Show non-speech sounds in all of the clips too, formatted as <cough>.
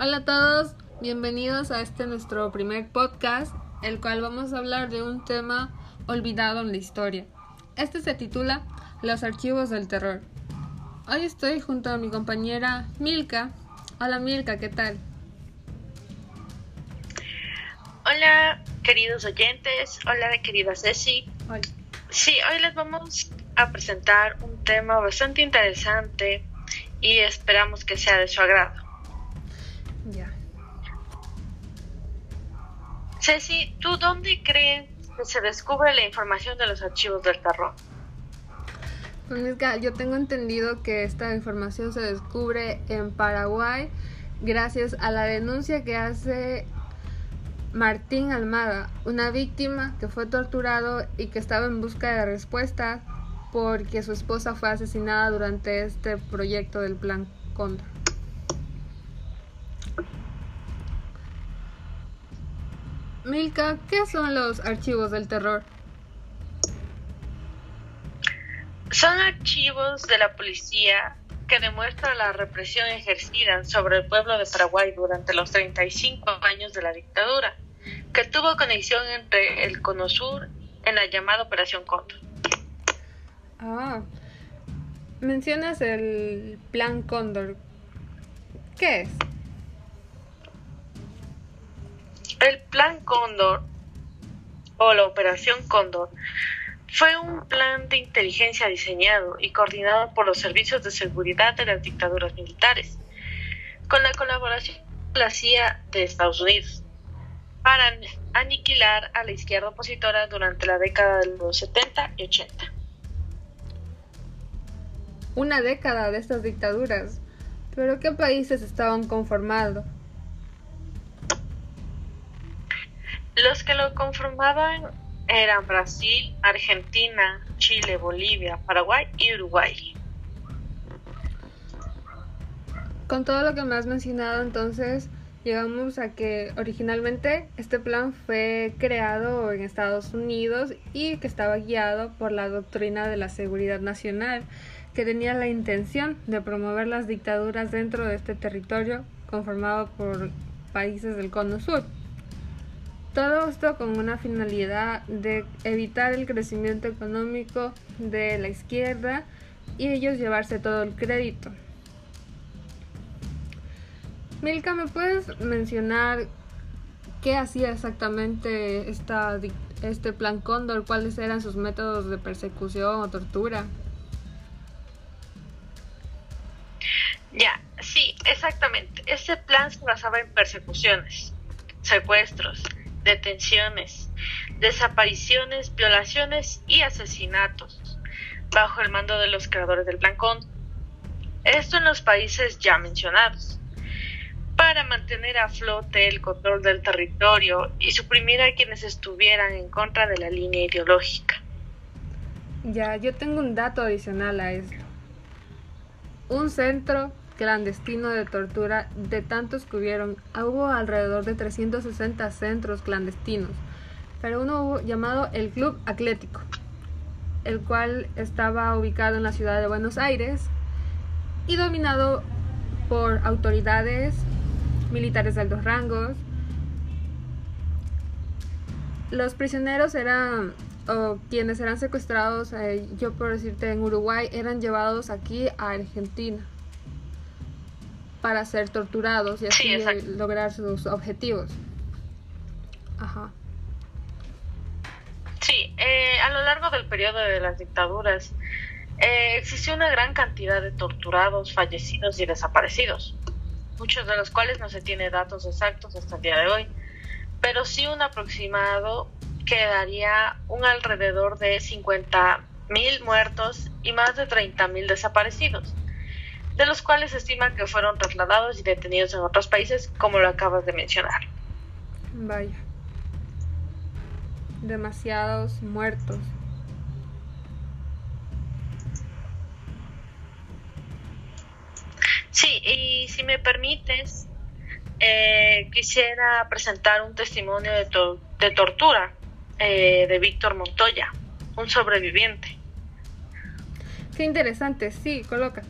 Hola a todos, bienvenidos a este nuestro primer podcast, el cual vamos a hablar de un tema olvidado en la historia. Este se titula Los archivos del terror. Hoy estoy junto a mi compañera Milka. Hola Milka, ¿qué tal? Hola queridos oyentes, hola querida Ceci. Hola. Sí, hoy les vamos a presentar un tema bastante interesante y esperamos que sea de su agrado. Ceci, ¿tú dónde crees que se descubre la información de los archivos del terror? Pues yo tengo entendido que esta información se descubre en Paraguay gracias a la denuncia que hace Martín Almada, una víctima que fue torturado y que estaba en busca de respuestas porque su esposa fue asesinada durante este proyecto del Plan Cóndor. Milka, ¿qué son los archivos del terror? Son archivos de la policía que demuestran la represión ejercida sobre el pueblo de Paraguay durante los 35 años de la dictadura, que tuvo conexión entre el Cono Sur en la llamada Operación Cóndor. Ah, mencionas el Plan Cóndor. ¿Qué es? El Plan Cóndor o la Operación Cóndor fue un plan de inteligencia diseñado y coordinado por los servicios de seguridad de las dictaduras militares, con la colaboración de la CIA de Estados Unidos, para aniquilar a la izquierda opositora durante la década de los 70 y 80. Una década de estas dictaduras. ¿Pero qué países estaban conformados? Los que lo conformaban eran Brasil, Argentina, Chile, Bolivia, Paraguay y Uruguay. Con todo lo que me has mencionado, entonces llegamos a que originalmente este plan fue creado en Estados Unidos y que estaba guiado por la doctrina de la seguridad nacional, que tenía la intención de promover las dictaduras dentro de este territorio conformado por países del Cono Sur. Todo esto con una finalidad de evitar el crecimiento económico de la izquierda y ellos llevarse todo el crédito. Milka, ¿me puedes mencionar qué hacía exactamente este plan Cóndor? ¿Cuáles eran sus métodos de persecución o tortura? Ya, sí, exactamente. Este plan se basaba en persecuciones, secuestros, detenciones, desapariciones, violaciones y asesinatos, bajo el mando de los creadores del Plan Cóndor. Esto en los países ya mencionados, para mantener a flote el control del territorio y suprimir a quienes estuvieran en contra de la línea ideológica. Ya, yo tengo un dato adicional a esto. Un centro clandestino de tortura de tantos que hubieron. Hubo alrededor de 360 centros clandestinos, pero uno hubo llamado el Club Atlético, el cual estaba ubicado en la ciudad de Buenos Aires y dominado por autoridades militares de altos rangos. Los prisioneros eran, o quienes eran secuestrados, eh, yo por decirte en Uruguay, eran llevados aquí a Argentina para ser torturados y así Sí, exacto. lograr sus objetivos. Ajá. Sí, eh, a lo largo del periodo de las dictaduras eh, existió una gran cantidad de torturados, fallecidos y desaparecidos, muchos de los cuales no se tiene datos exactos hasta el día de hoy, pero sí un aproximado que daría un alrededor de 50 mil muertos y más de 30 mil desaparecidos, de los cuales se estima que fueron trasladados y detenidos en otros países, como lo acabas de mencionar. Vaya. Demasiados muertos. Sí, y si me permites, eh, quisiera presentar un testimonio de, to- de tortura eh, de Víctor Montoya, un sobreviviente. Qué interesante, sí, coloca.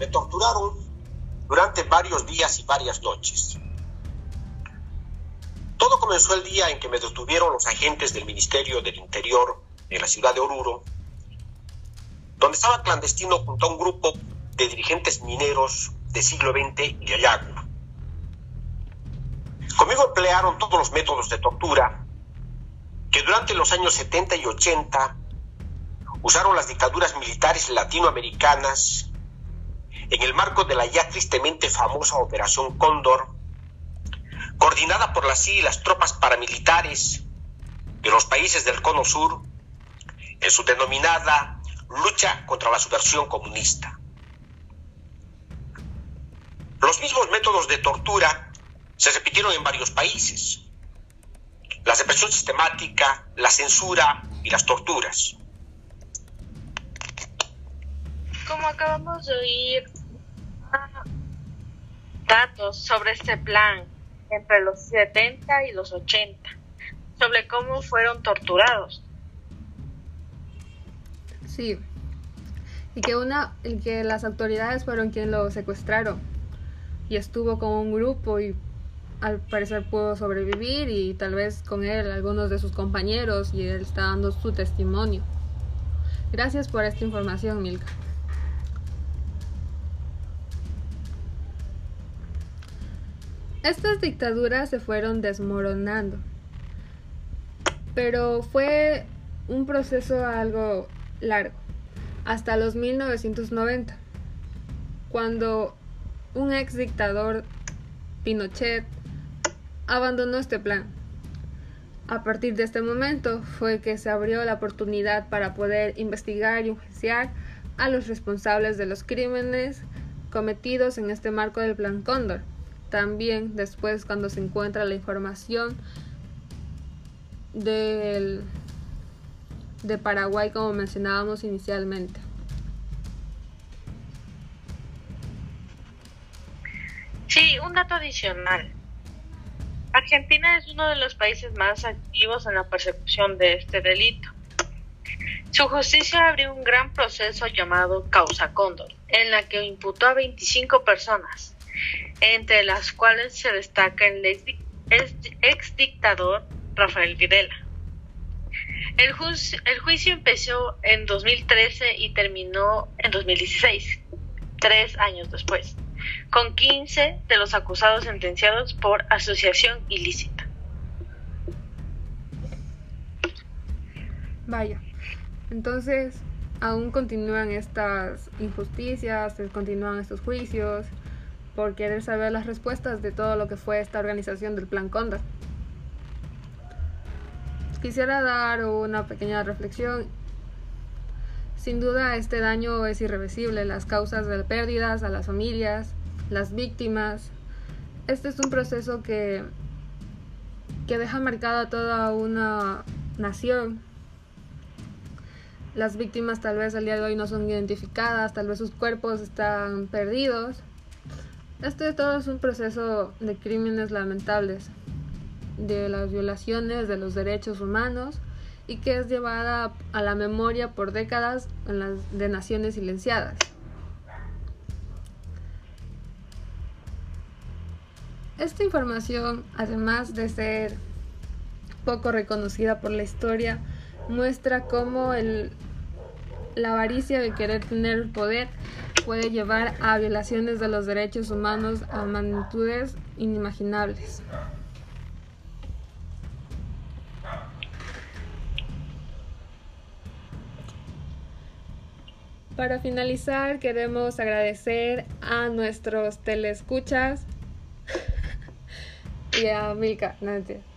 Me torturaron durante varios días y varias noches. Todo comenzó el día en que me detuvieron los agentes del Ministerio del Interior en la ciudad de Oruro, donde estaba clandestino junto a un grupo de dirigentes mineros del siglo XX y de Ayago. Conmigo emplearon todos los métodos de tortura que durante los años 70 y 80 usaron las dictaduras militares latinoamericanas en el marco de la ya tristemente famosa Operación Cóndor coordinada por la CIA y las tropas paramilitares de los países del Cono Sur en su denominada lucha contra la subversión comunista. Los mismos métodos de tortura se repitieron en varios países. La represión sistemática, la censura y las torturas. Como acabamos de oír datos sobre este plan entre los 70 y los 80 sobre cómo fueron torturados. Sí. Y que una y que las autoridades fueron quienes lo secuestraron y estuvo con un grupo y al parecer pudo sobrevivir y tal vez con él algunos de sus compañeros y él está dando su testimonio. Gracias por esta información, Milka. Estas dictaduras se fueron desmoronando, pero fue un proceso algo largo, hasta los 1990, cuando un ex dictador, Pinochet, abandonó este plan. A partir de este momento fue que se abrió la oportunidad para poder investigar y enjuiciar a los responsables de los crímenes cometidos en este marco del Plan Cóndor. También después cuando se encuentra la información del, de Paraguay como mencionábamos inicialmente. Sí, un dato adicional. Argentina es uno de los países más activos en la persecución de este delito. Su justicia abrió un gran proceso llamado Causa Cóndor, en la que imputó a 25 personas, entre las cuales se destaca el ex dictador Rafael Videla. El, el, juicio empezó en 2013 y terminó en 2016, tres años después, con 15 de los acusados sentenciados por asociación ilícita. Vaya, entonces aún continúan estas injusticias, continúan estos juicios, por querer saber las respuestas de todo lo que fue esta organización del Plan Condor. Quisiera dar una pequeña reflexión. Sin duda este daño es irreversible, las causas de pérdidas a las familias, las víctimas. Este es un proceso que, que deja marcada toda una nación. Las víctimas tal vez al día de hoy no son identificadas, tal vez sus cuerpos están perdidos este todo es un proceso de crímenes lamentables, de las violaciones de los derechos humanos y que es llevada a la memoria por décadas de naciones silenciadas. Esta información, además de ser poco reconocida por la historia, muestra cómo el, la avaricia de querer tener poder puede llevar a violaciones de los derechos humanos a magnitudes inimaginables. Para finalizar, queremos agradecer a nuestros teleescuchas <laughs> y a Milka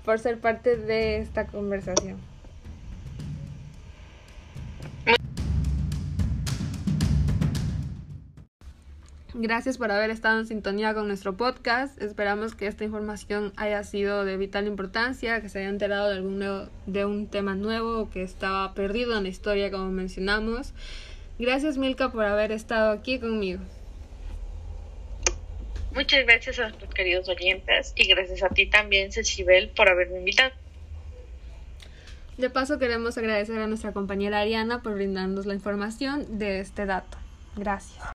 por ser parte de esta conversación. Gracias por haber estado en sintonía con nuestro podcast. Esperamos que esta información haya sido de vital importancia, que se haya enterado de algún de un tema nuevo que estaba perdido en la historia como mencionamos. Gracias Milka por haber estado aquí conmigo. Muchas gracias a nuestros queridos oyentes y gracias a ti también, Cecibel, por haberme invitado. De paso queremos agradecer a nuestra compañera Ariana por brindarnos la información de este dato. Gracias.